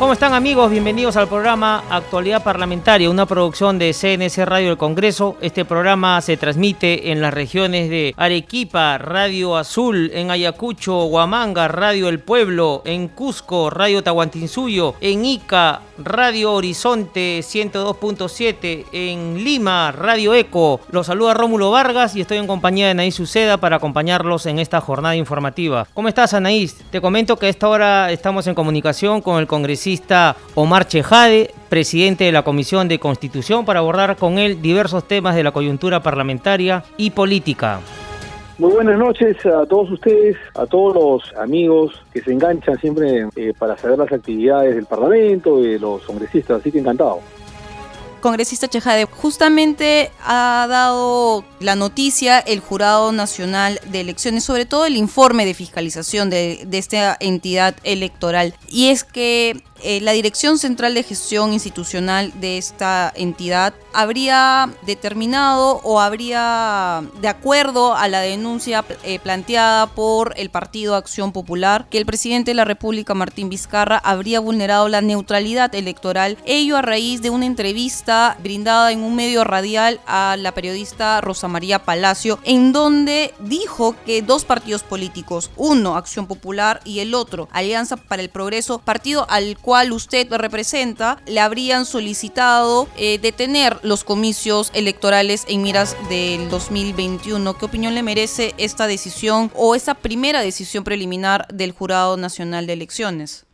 ¿Cómo están amigos? Bienvenidos al programa Actualidad Parlamentaria, una producción de CNC Radio del Congreso. Este programa se transmite en las regiones de Arequipa, Radio Azul, en Ayacucho, Huamanga, Radio El Pueblo, en Cusco, Radio Tahuantinsuyo, en Ica, Radio Horizonte 102.7, en Lima, Radio Eco. Los saluda Rómulo Vargas y estoy en compañía de Anaís Uceda para acompañarlos en esta jornada informativa. ¿Cómo estás Anaís? Te comento que a esta hora estamos en comunicación con el congresista Omar Chejade, presidente de la Comisión de Constitución, para abordar con él diversos temas de la coyuntura parlamentaria y política. Muy buenas noches a todos ustedes, a todos los amigos que se enganchan siempre eh, para saber las actividades del Parlamento, de los congresistas, así que encantado congresista Chejade, justamente ha dado la noticia el Jurado Nacional de Elecciones, sobre todo el informe de fiscalización de, de esta entidad electoral. Y es que eh, la Dirección Central de Gestión Institucional de esta entidad habría determinado o habría, de acuerdo a la denuncia eh, planteada por el Partido Acción Popular, que el presidente de la República, Martín Vizcarra, habría vulnerado la neutralidad electoral, ello a raíz de una entrevista brindada en un medio radial a la periodista Rosa María Palacio, en donde dijo que dos partidos políticos, uno Acción Popular y el otro Alianza para el Progreso, partido al cual cual usted representa, le habrían solicitado eh, detener los comicios electorales en miras del 2021. ¿Qué opinión le merece esta decisión o esta primera decisión preliminar del Jurado Nacional de Elecciones?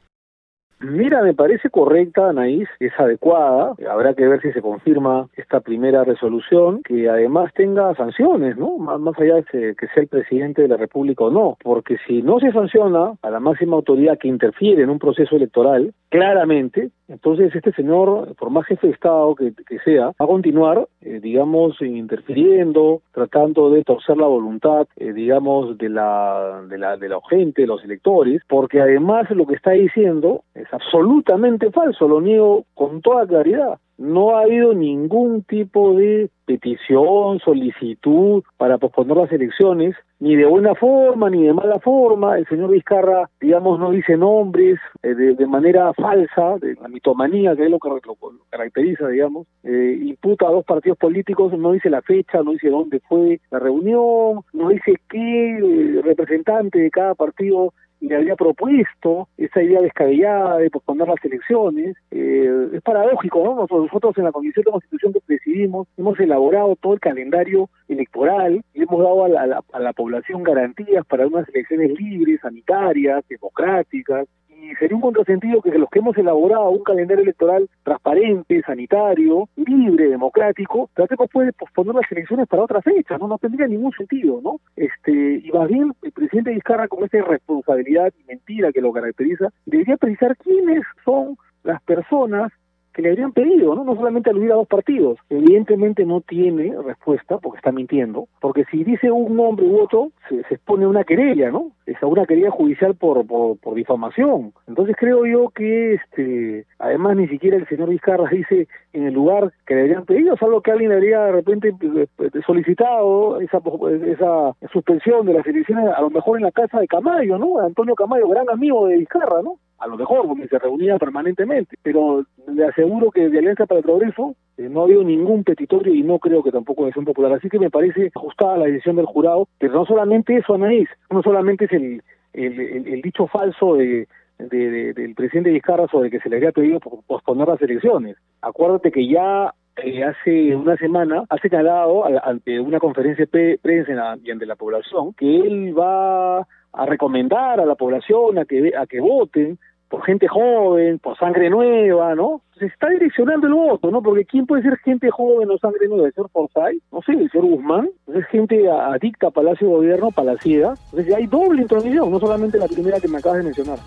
Mira, me parece correcta, Anaís, es adecuada. Habrá que ver si se confirma esta primera resolución, que además tenga sanciones, ¿no? Más, más allá de que sea el presidente de la República o no. Porque si no se sanciona a la máxima autoridad que interfiere en un proceso electoral, claramente, entonces este señor, por más jefe de Estado que, sea, va a continuar, eh, digamos, interfiriendo, tratando de torcer la voluntad, eh, digamos, de la, de la, de la gente, de los electores, porque además lo que está diciendo es absolutamente falso, lo niego con toda claridad no ha habido ningún tipo de petición, solicitud para posponer las elecciones, ni de buena forma ni de mala forma. El señor Vizcarra, digamos, no dice nombres eh, de, manera falsa, de la mitomanía, que es lo que lo, caracteriza, digamos. Eh, imputa a dos partidos políticos, no dice la fecha, no dice dónde fue la reunión, no dice qué eh, representante de cada partido le había propuesto esa idea descabellada de posponer las elecciones. Eh, es paradójico, ¿no? Nosotros en la Comisión de Constitución que presidimos hemos elaborado todo el calendario electoral y hemos dado a la, a la población garantías para unas elecciones libres, sanitarias, democráticas, y sería un contrasentido que los que hemos elaborado un calendario electoral transparente, sanitario, libre, democrático, tratemos de posponer las elecciones para otra fecha, ¿no? No tendría ningún sentido, ¿no? Este, y más bien, el presidente Vizcarra, con esta irresponsabilidad y mentira que lo caracteriza, debería precisar quiénes son las personas que le habrían pedido, ¿no? No solamente aludir a dos partidos. Evidentemente no tiene respuesta porque está mintiendo, porque si dice un nombre u otro, se, se expone una querella, ¿no? Es una querella judicial por, por, por, difamación. Entonces creo yo que, este, además ni siquiera el señor Vizcarra dice en el lugar que le habrían pedido, salvo que alguien habría de repente eh, solicitado esa, esa suspensión de las elecciones, a lo mejor en la casa de Camayo, ¿no? Antonio Camayo, gran amigo de Vizcarra, ¿no? a lo mejor porque se reunía permanentemente, pero le aseguro que de Alianza para el Progreso eh, no ha habido ningún petitorio y no creo que tampoco es un popular, así que me parece ajustada la decisión del jurado, pero no solamente eso, Anaís, no solamente es el, el, dicho falso de, del presidente Vizcarra sobre que se le había pedido posponer las elecciones. Acuérdate que ya eh, hace una semana ha señalado ante una conferencia de prensa ante la población que él va a recomendar a la población a que a que voten por gente joven, por sangre nueva, ¿no? Se está direccionando el voto, ¿no? Porque ¿quién puede ser gente joven o sangre nueva? ¿El señor Forsyth? No sé, el señor Guzmán. Es gente adicta a Palacio de Gobierno, Palaciega. Entonces hay doble intromisión, no solamente la primera que me acabas de mencionar.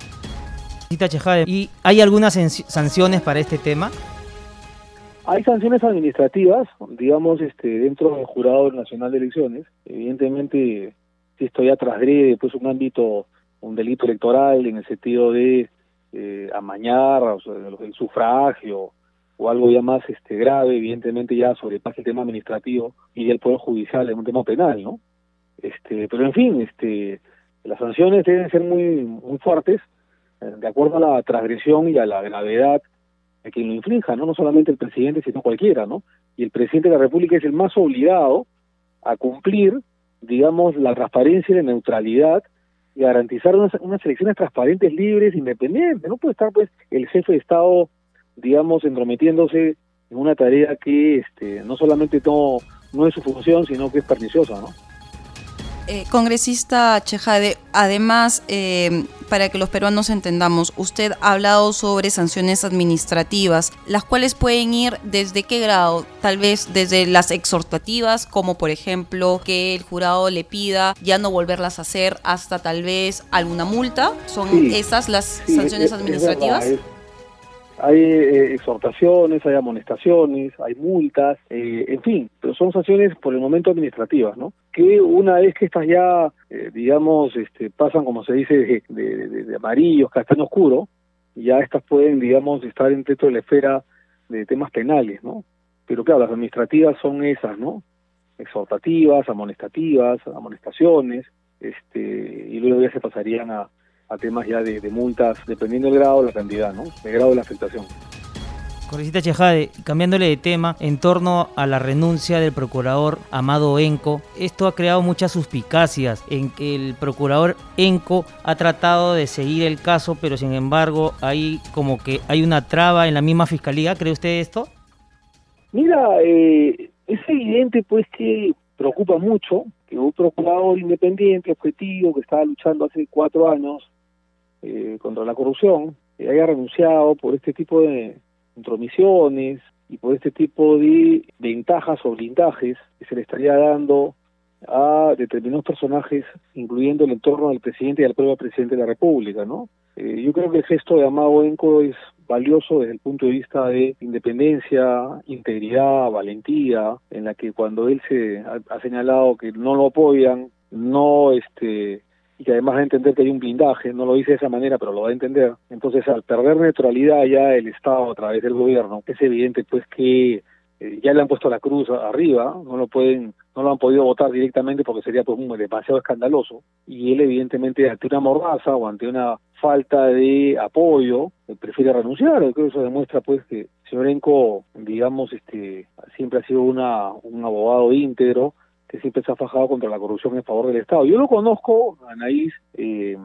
¿Y hay algunas sanciones para este tema? Hay sanciones administrativas, digamos, este, dentro del Jurado Nacional de Elecciones. Evidentemente, si esto ya trasgrede pues un ámbito, un delito electoral en el sentido de eh, amañar el sufragio o algo ya más este grave, evidentemente ya sobrepasa el tema administrativo y el Poder Judicial en un tema penal, ¿no? Este, pero en fin, este, las sanciones deben ser muy, muy fuertes, eh, de acuerdo a la transgresión y a la gravedad de quien lo infrinja, ¿no? No solamente el presidente, sino cualquiera, ¿no? Y el presidente de la República es el más obligado a cumplir, digamos, la transparencia y la neutralidad y garantizar unas, unas elecciones transparentes, libres, independientes. No puede estar, pues, el jefe de Estado, digamos, entrometiéndose en una tarea que este, no solamente no, no es su función, sino que es perniciosa, ¿no? Eh, congresista Chejade, además, eh, para que los peruanos entendamos, usted ha hablado sobre sanciones administrativas, las cuales pueden ir desde qué grado, tal vez desde las exhortativas, como por ejemplo que el jurado le pida ya no volverlas a hacer hasta tal vez alguna multa. ¿Son esas las sanciones administrativas? Hay eh, exhortaciones, hay amonestaciones, hay multas, eh, en fin, pero son sanciones por el momento administrativas, ¿no? Que una vez que estas ya, eh, digamos, este, pasan, como se dice, de, de, amarillos, castaño oscuro, ya estas pueden, digamos, estar dentro de la esfera de temas penales, ¿no? Pero claro, las administrativas son esas, ¿no? Exhortativas, amonestativas, amonestaciones, este, y luego ya se pasarían a, a temas ya de, multas, dependiendo del grado, la cantidad, ¿no? El grado de la afectación. Congresista Chejade, cambiándole de tema, en torno a la renuncia del procurador Amado Enco, esto ha creado muchas suspicacias en que el procurador Enco ha tratado de seguir el caso, pero sin embargo hay como que hay una traba en la misma fiscalía. ¿Cree usted esto? Mira, eh, es evidente pues que preocupa mucho que un procurador independiente, objetivo, que estaba luchando hace cuatro años eh, contra la corrupción haya renunciado por este tipo de intromisiones y por este tipo de ventajas o blindajes que se le estaría dando a determinados personajes, incluyendo el entorno del presidente y al propio presidente de la República, ¿no? Eh, yo creo que el gesto de Amado Enco es valioso desde el punto de vista de independencia, integridad, valentía, en la que cuando él se ha, ha señalado que no lo apoyan, no este y que además va a entender que hay un blindaje, no lo dice de esa manera, pero lo va a entender. Entonces, al perder neutralidad ya el Estado a través del gobierno, es evidente pues que eh, ya le han puesto la cruz arriba, no lo pueden, no lo han podido votar directamente porque sería pues muy demasiado escandaloso, y él evidentemente ante una mordaza o ante una falta de apoyo, eh, prefiere renunciar, creo que eso demuestra pues que el señor Enco, digamos, este, siempre ha sido una, un abogado íntegro, que siempre se ha fajado contra la corrupción en favor del Estado. Yo lo conozco, Anaís, eh,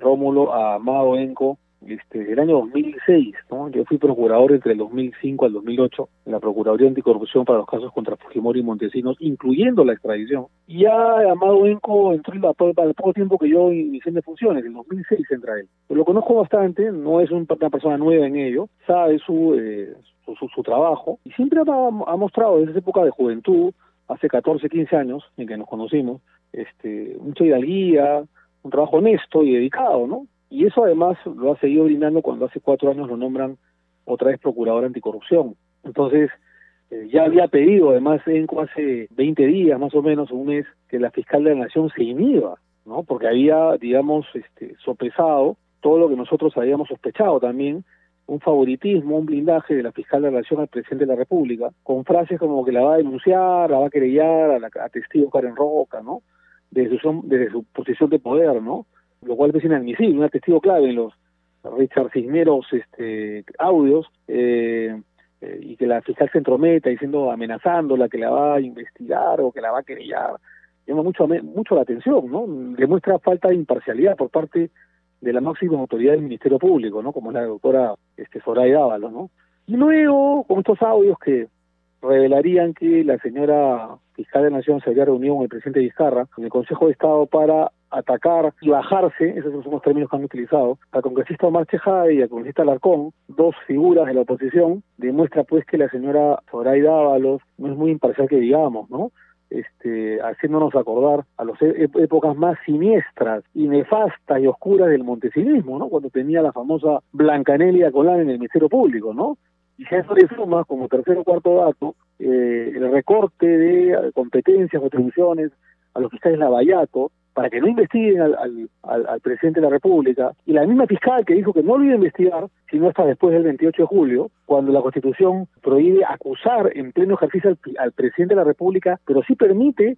Rómulo, a Amado Enco, este, el año 2006, ¿no? Yo fui procurador entre el 2005 al 2008 en la Procuraduría Anticorrupción para los casos contra Fujimori y Montesinos, incluyendo la extradición. Y ya Amado Enco entró al poco tiempo que yo inicié de funciones, en el 2006 entra él. lo conozco bastante, no es una persona nueva en ello, sabe su, eh, su, su, trabajo y siempre ha, ha mostrado desde esa época de juventud, hace 14, 15 años en que nos conocimos, este, mucha hidalguía, un trabajo honesto y dedicado, ¿no? Y eso además lo ha seguido brindando cuando hace cuatro años lo nombran otra vez procurador anticorrupción. Entonces, eh, ya había pedido, además, en hace 20 días, más o menos, un mes, que la fiscal de la Nación se inhiba, ¿no? Porque había, digamos, este, sopesado todo lo que nosotros habíamos sospechado también, un favoritismo, un blindaje de la fiscal de relación al presidente de la República, con frases como que la va a denunciar, la va a querellar a, la, testigo Karen Roca, ¿no? Desde su, desde su posición de poder, ¿no? Lo cual es inadmisible, un testigo clave en los Richard Cisneros este, audios, eh, eh, y que la fiscal se entrometa diciendo, amenazándola, que la va a investigar o que la va a querellar, llama mucho, mucho la atención, ¿no? Demuestra falta de imparcialidad por parte de la máxima autoridad del Ministerio Público, ¿no? Como es la doctora este, Soraya Ábalos, ¿no? Y luego, con estos audios que revelarían que la señora fiscal de Nación se había reunido con el presidente Vizcarra en el Consejo de Estado para atacar y bajarse, esos son los términos que han utilizado, al congresista Omar Chejade y al congresista Alarcón, dos figuras de la oposición, demuestra pues que la señora Zoraida Ábalos no es muy imparcial que digamos, ¿no? Este, haciéndonos acordar a las e-, épocas más siniestras y nefastas y oscuras del montesinismo, ¿no? Cuando tenía la famosa Blancanelia Colán en el Ministerio Público, ¿no? Y si a eso le suma como tercer o cuarto dato eh, el recorte de competencias o atribuciones a los fiscales Lavallato para que no investiguen al, al, al, presidente de la República, y la misma fiscal que dijo que no lo iba a investigar, sino hasta después del 28 de julio, cuando la Constitución prohíbe acusar en pleno ejercicio al, presidente de la República, pero sí permite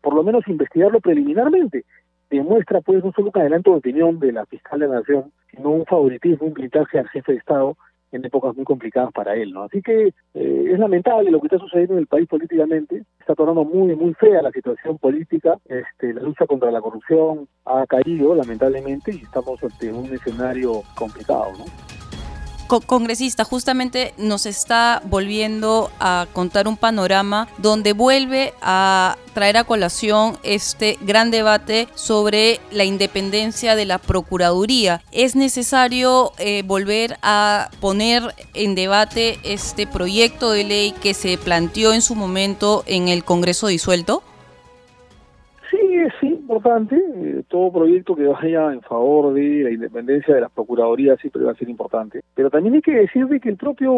por lo menos investigarlo preliminarmente. Demuestra pues no solo un adelanto de opinión de la fiscal de la Nación, sino un favoritismo, un blindaje al jefe de Estado en épocas muy complicadas para él, ¿no? Así que eh, es lamentable lo que está sucediendo en el país políticamente, está tornando muy muy fea la situación política, este, la lucha contra la corrupción ha caído lamentablemente y estamos ante un escenario complicado, ¿no? Congresista justamente nos está volviendo a contar un panorama donde vuelve a traer a colación este gran debate sobre la independencia de la Procuraduría. ¿Es necesario eh, volver a poner en debate este proyecto de ley que se planteó en su momento en el Congreso disuelto? sí, importante. Eh, todo proyecto que vaya en favor de la independencia de las procuradurías siempre va a ser importante. Pero también hay que decir de que el propio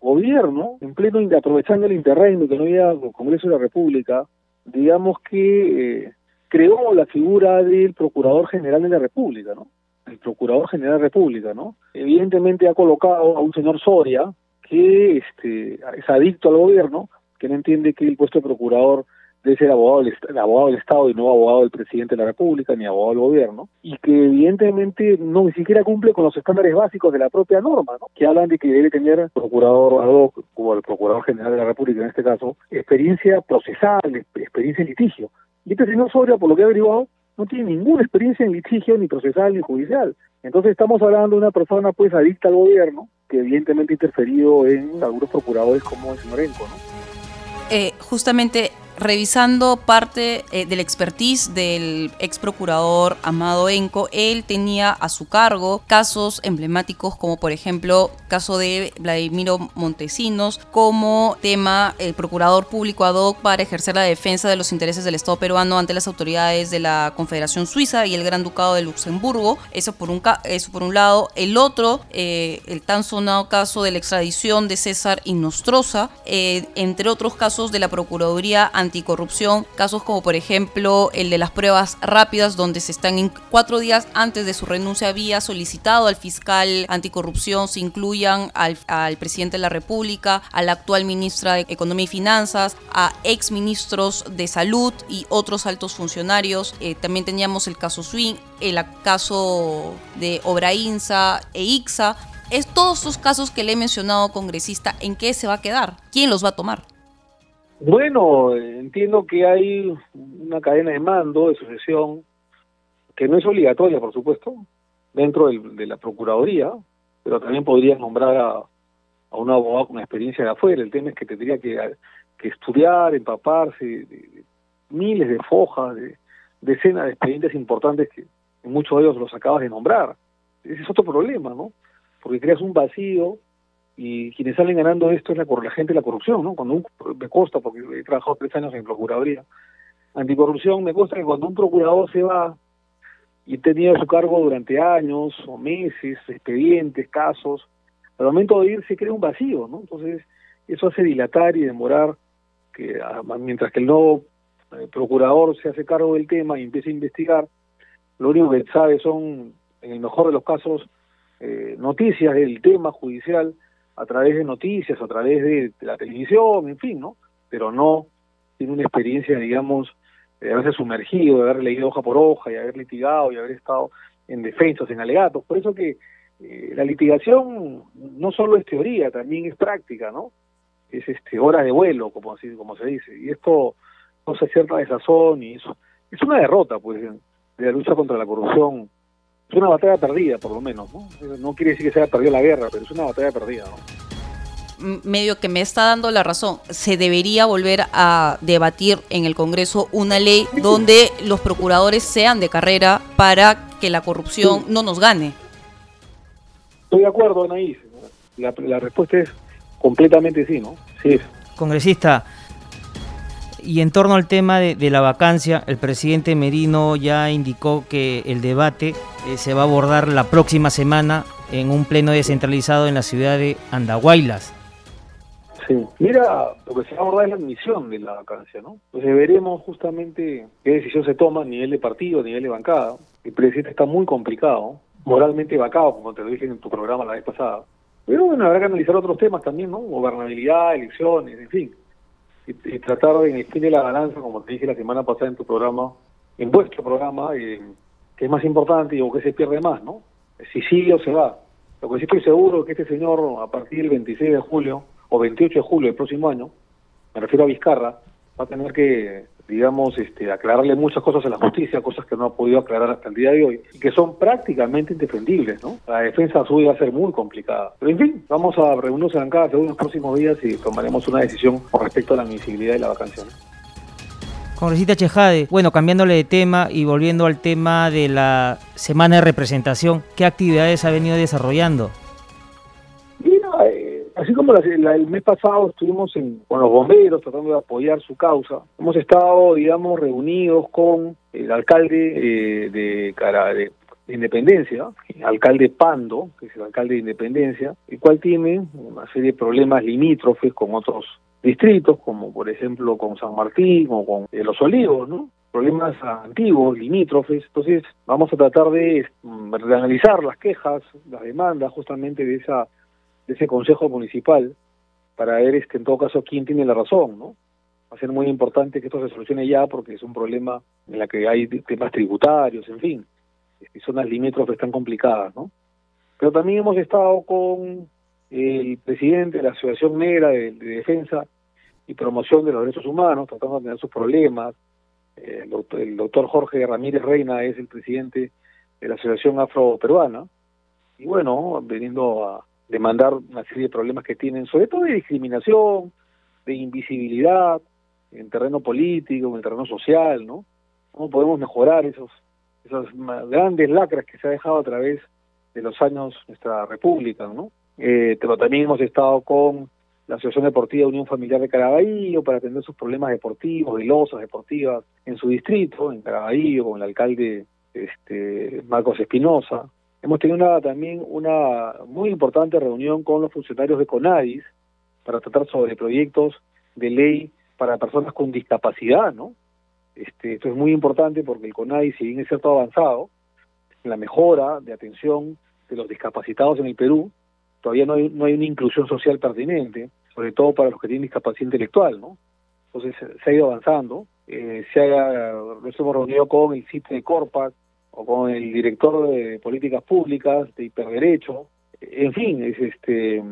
gobierno, en pleno aprovechando el interreino que no había el Congreso de la República, digamos que eh, creó la figura del Procurador General de la República, ¿no? El Procurador General de la República, ¿no? Evidentemente ha colocado a un señor Soria que este, es adicto al gobierno, que no entiende que el puesto de procurador de ser abogado del, abogado del Estado y no abogado del presidente de la República ni abogado del gobierno, y que evidentemente no ni siquiera cumple con los estándares básicos de la propia norma, ¿no? que hablan de que debe tener procurador ad hoc, como el procurador general de la República en este caso, experiencia procesal, experiencia en litigio. Y este señor Soria, por lo que he averiguado, no tiene ninguna experiencia en litigio, ni procesal, ni judicial. Entonces estamos hablando de una persona pues adicta al gobierno, que evidentemente ha interferido en algunos procuradores como el señor Enco. Eh, justamente revisando parte eh, del expertise del ex procurador Amado Enco, él tenía a su cargo casos emblemáticos como por ejemplo caso de Vladimiro Montesinos, como tema el procurador público ad hoc para ejercer la defensa de los intereses del Estado peruano ante las autoridades de la Confederación Suiza y el Gran Ducado de Luxemburgo. Eso por un, eso por un lado. El otro, eh, el tan sonado caso de la extradición de César Inostroza, eh, entre otros casos de la Procuraduría anticorrupción, casos como por ejemplo el de las pruebas rápidas donde se están en cuatro días antes de su renuncia había solicitado al fiscal anticorrupción se incluyan al, presidente de la República, a la actual ministra de Economía y Finanzas, a ex ministros de Salud y otros altos funcionarios. Eh, también teníamos el caso Swing, el caso de Obrainsa e Ixa. Es todos estos casos que le he mencionado, congresista, ¿en qué se va a quedar? ¿Quién los va a tomar? Bueno, entiendo que hay una cadena de mando, de sucesión, que no es obligatoria, por supuesto, dentro de la Procuraduría, pero también podrían nombrar a, a un abogado con experiencia de afuera. El tema es que tendría que, que estudiar, empaparse de, miles de fojas, de decenas de expedientes importantes que muchos de ellos los acabas de nombrar. Ese es otro problema, ¿no? Porque creas un vacío y quienes salen ganando esto es la, la gente de la corrupción, ¿no? Cuando me consta, porque he trabajado tres años en Procuraduría, anticorrupción, me consta que cuando un procurador se va y tenía su cargo durante años o meses, expedientes, casos, al momento de ir se crea un vacío, ¿no? Entonces, eso hace dilatar y demorar que ah, mientras que el nuevo eh, procurador se hace cargo del tema y empieza a investigar, lo único que sabe son, en el mejor de los casos, eh, noticias del tema judicial, a través de noticias, a través de, la televisión, en fin, ¿no? Pero no tiene una experiencia, digamos, de haberse sumergido, de haber leído hoja por hoja y haber litigado y haber estado en defensas, en alegatos. Por eso que eh, la litigación no solo es teoría, también es práctica, ¿no? Es este hora de vuelo, como así como se dice. Y esto no se cierta desazón y eso es una derrota, pues, de la lucha contra la corrupción es una batalla perdida, por lo menos. ¿no? no quiere decir que se haya perdido la guerra, pero es una batalla perdida. ¿no? medio que me está dando la razón. Se debería volver a debatir en el Congreso una ley donde los procuradores sean de carrera para que la corrupción no nos gane. Estoy de acuerdo, Anaís. La, la respuesta es completamente sí, ¿no? Sí. Congresista, y en torno al tema de, la vacancia, el presidente Merino ya indicó que el debate eh, se va a abordar la próxima semana en un pleno descentralizado en la ciudad de Andahuaylas. Sí, mira, lo que se va a abordar es la admisión de la vacancia, ¿no? Entonces veremos justamente qué decisión se toma a nivel de partido, a nivel de bancada. El presidente está muy complicado, moralmente vacado, como te lo dije en tu programa la vez pasada. Pero bueno, habrá que analizar otros temas también, ¿no? Gobernabilidad, elecciones, en fin. Y, tratar de, en el fin de la balanza, como te dije la semana pasada en tu programa, en vuestro programa, eh, que es más importante o que se pierde más, ¿no? Si sigue o se va. Lo que sí estoy seguro es que este señor, a partir del 26 de julio o 28 de julio del próximo año, me refiero a Vizcarra, va a tener que, digamos, este, aclararle muchas cosas a la justicia, cosas que no ha podido aclarar hasta el día de hoy, y que son prácticamente indefendibles, ¿no? La defensa suya va a ser muy complicada. Pero en fin, vamos a reunirnos en cada según los próximos días y tomaremos una decisión con respecto a la admisibilidad de la vacancia. Congresista Chejade, bueno, cambiándole de tema y volviendo al tema de la semana de representación, ¿qué actividades ha venido desarrollando? Mira, eh, así como el mes pasado estuvimos con los bomberos tratando de apoyar su causa, hemos estado, digamos, reunidos con el alcalde eh, de, Cara, de Independencia, alcalde Pando, que es el alcalde de Independencia, el cual tiene una serie de problemas limítrofes con otros distritos, como por ejemplo con San Martín o con eh, Los Olivos, ¿no? Problemas antiguos, limítrofes. Entonces, vamos a tratar de, mm, analizar las quejas, las demandas justamente de esa de ese consejo municipal para ver este en todo caso quién tiene la razón, ¿no? Va a ser muy importante que esto se solucione ya porque es un problema en la que hay temas tributarios, en fin, zonas limítrofes tan complicadas, ¿no? Pero también hemos estado con el presidente de la Asociación Negra de, Defensa y Promoción de los Derechos Humanos, tratando de tener sus problemas. Eh, el, doctor, Jorge Ramírez Reina es el presidente de la Asociación Afro-Peruana. Y bueno, veniendo a demandar una serie de problemas que tienen, sobre todo de discriminación, de invisibilidad, en terreno político, en el terreno social, ¿no? ¿Cómo podemos mejorar esos, esas grandes lacras que se ha dejado a través de los años nuestra república, ¿no? Eh, pero también hemos estado con la Asociación Deportiva Unión Familiar de Caraballo para atender sus problemas deportivos, de losas deportivas en su distrito, en Caraballo, con el alcalde este, Marcos Espinosa. Hemos tenido también una muy importante reunión con los funcionarios de CONADIS para tratar sobre proyectos de ley para personas con discapacidad, ¿no? Este, esto es muy importante porque el CONADIS, si bien es cierto avanzado, en la mejora de atención de los discapacitados en el Perú, todavía no hay, no hay una inclusión social pertinente, sobre todo para los que tienen discapacidad intelectual, ¿no? Entonces se ha ido avanzando, eh, se ha, nos hemos reunido con el sitio de Corpac o con el director de políticas públicas de hiperderecho, en fin, es este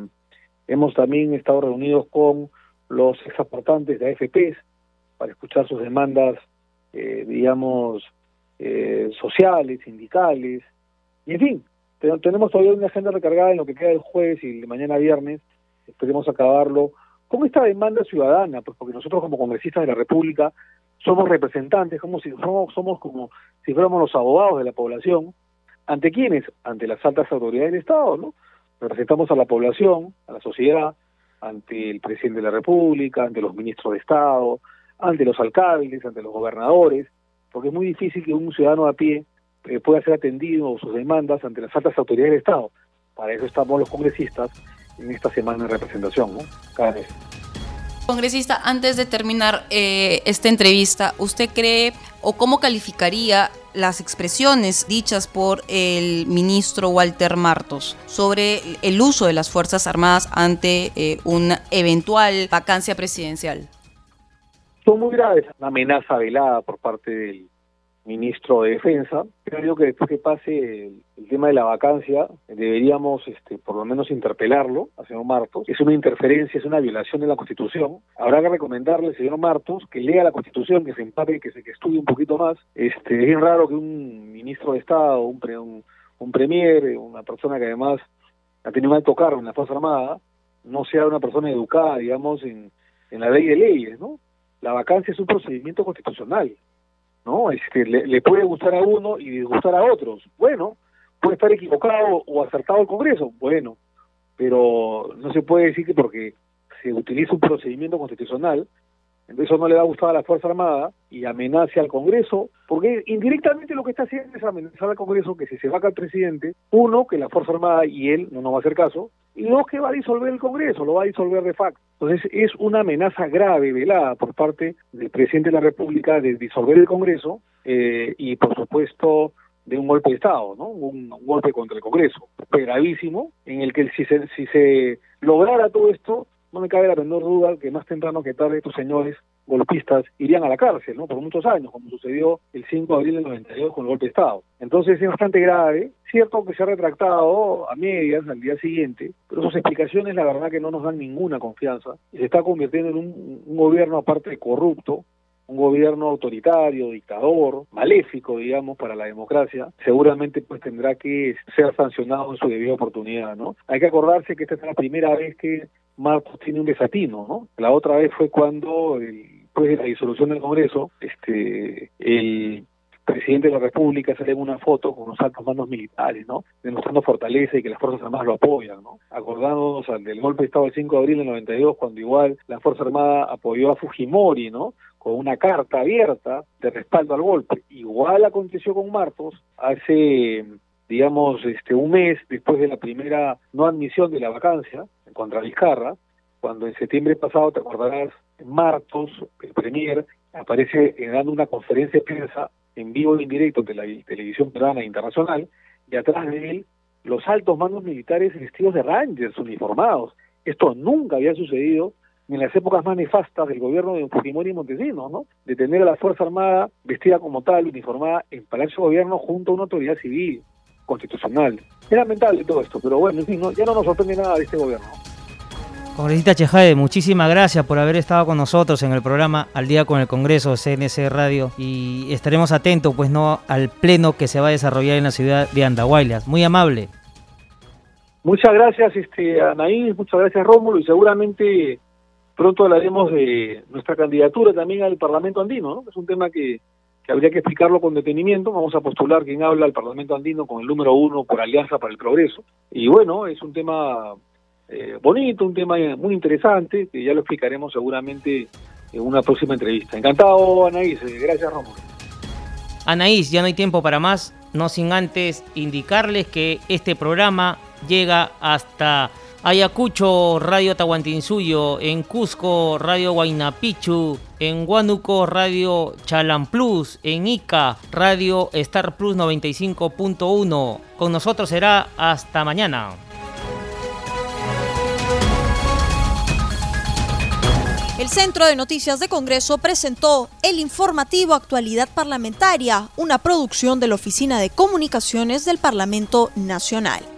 hemos también estado reunidos con los exaportantes de AFPs para escuchar sus demandas, eh, digamos, eh, sociales, sindicales, y en fin, tenemos todavía una agenda recargada en lo que queda el jueves y mañana viernes, esperemos acabarlo, con esta demanda ciudadana, pues porque nosotros como congresistas de la República somos representantes, como si somos, somos como si fuéramos los abogados de la población, ¿ante quiénes? Ante las altas autoridades del Estado, ¿no? Representamos a la población, a la sociedad, ante el presidente de la República, ante los ministros de Estado, ante los alcaldes, ante los gobernadores, porque es muy difícil que un ciudadano a pie eh, pueda ser atendido sus demandas ante las altas autoridades del Estado. Para eso estamos los congresistas en esta semana de representación, ¿no? Cada vez. Congresista, antes de terminar eh, esta entrevista, ¿usted cree o cómo calificaría las expresiones dichas por el ministro Walter Martos sobre el uso de las Fuerzas Armadas ante eh, una eventual vacancia presidencial? Son muy graves, una amenaza velada por parte del ministro de Defensa. Creo que después que pase el, tema de la vacancia, deberíamos este, por lo menos interpelarlo al señor Martos. Es una interferencia, es una violación de la Constitución. Habrá que recomendarle al señor Martos que lea la Constitución, que se empape, que se estudie un poquito más. Este, es bien raro que un ministro de Estado, un, un, un premier, una persona que además ha tenido un alto cargo en la Fuerza Armada, no sea una persona educada, digamos, en, en la ley de leyes, ¿no? La vacancia es un procedimiento constitucional ¿no? Este, le, le puede gustar a uno y disgustar a otros. Bueno, puede estar equivocado o acertado el Congreso, bueno, pero no se puede decir que porque se utiliza un procedimiento constitucional, eso no le va a gustar a la Fuerza Armada y amenace al Congreso, porque indirectamente lo que está haciendo es amenazar al Congreso que si se vaca el presidente, uno, que la Fuerza Armada y él no nos va a hacer caso, no que va a disolver el Congreso, lo va a disolver de facto. Entonces es una amenaza grave, velada por parte del presidente de la República de disolver el Congreso eh, y por supuesto de un golpe de Estado, ¿no? Un, golpe contra el Congreso, gravísimo, en el que si se, si se lograra todo esto, no me cabe la menor duda que más temprano que tarde estos señores golpistas irían a la cárcel, ¿no? Por muchos años, como sucedió el 5 de abril del 92 con el golpe de Estado. Entonces es bastante grave, cierto que se ha retractado a medias al día siguiente, pero sus explicaciones la verdad que no nos dan ninguna confianza y se está convirtiendo en un, gobierno aparte corrupto, un gobierno autoritario, dictador, maléfico, digamos, para la democracia, seguramente pues tendrá que ser sancionado en su debida oportunidad, ¿no? Hay que acordarse que esta es la primera vez que Marcos tiene un desatino, ¿no? La otra vez fue cuando, después de la disolución del Congreso, este, el presidente de la República sale en una foto con los altos mandos militares, ¿no? Demostrando fortaleza y que las Fuerzas Armadas lo apoyan, ¿no? Acordándonos del golpe de Estado del 5 de abril del 92, cuando igual la Fuerza Armada apoyó a Fujimori, ¿no? Con una carta abierta de respaldo al golpe. Igual aconteció con Martos hace digamos, este, un mes después de la primera no admisión de la vacancia contra Vizcarra, cuando en septiembre pasado, te acordarás, Martos, el premier, aparece dando una conferencia de prensa en vivo e indirecto de la televisión peruana internacional, y atrás de él los altos mandos militares vestidos de rangers uniformados. Esto nunca había sucedido en las épocas más nefastas del gobierno de Fujimori y Montesinos, ¿no? De tener a la Fuerza Armada vestida como tal, uniformada en Palacio de Gobierno junto a una autoridad civil constitucional. Es lamentable todo esto, pero bueno, en fin, ya no nos sorprende nada de este gobierno. Congresista Chejade, muchísimas gracias por haber estado con nosotros en el programa Al Día con el Congreso CNC Radio y estaremos atentos pues no al pleno que se va a desarrollar en la ciudad de Andahuaylas. Muy amable. Muchas gracias este, Anaí, muchas gracias Rómulo y seguramente pronto hablaremos de nuestra candidatura también al Parlamento Andino, ¿no? Es un tema que, que habría que explicarlo con detenimiento. Vamos a postular quien habla al Parlamento Andino con el número uno por Alianza para el Progreso. Y bueno, es un tema eh, bonito, un tema muy interesante, que ya lo explicaremos seguramente en una próxima entrevista. Encantado, Anaís. Eh, gracias, Rómulo. Anaís, ya no hay tiempo para más, no sin antes indicarles que este programa llega hasta Ayacucho, Radio Tahuantinsuyo, en Cusco, Radio Guaynapichu, en Huánuco, Radio Plus, en Ica, Radio Star Plus 95.1. Con nosotros será hasta mañana. El Centro de Noticias de Congreso presentó el informativo Actualidad Parlamentaria, una producción de la Oficina de Comunicaciones del Parlamento Nacional.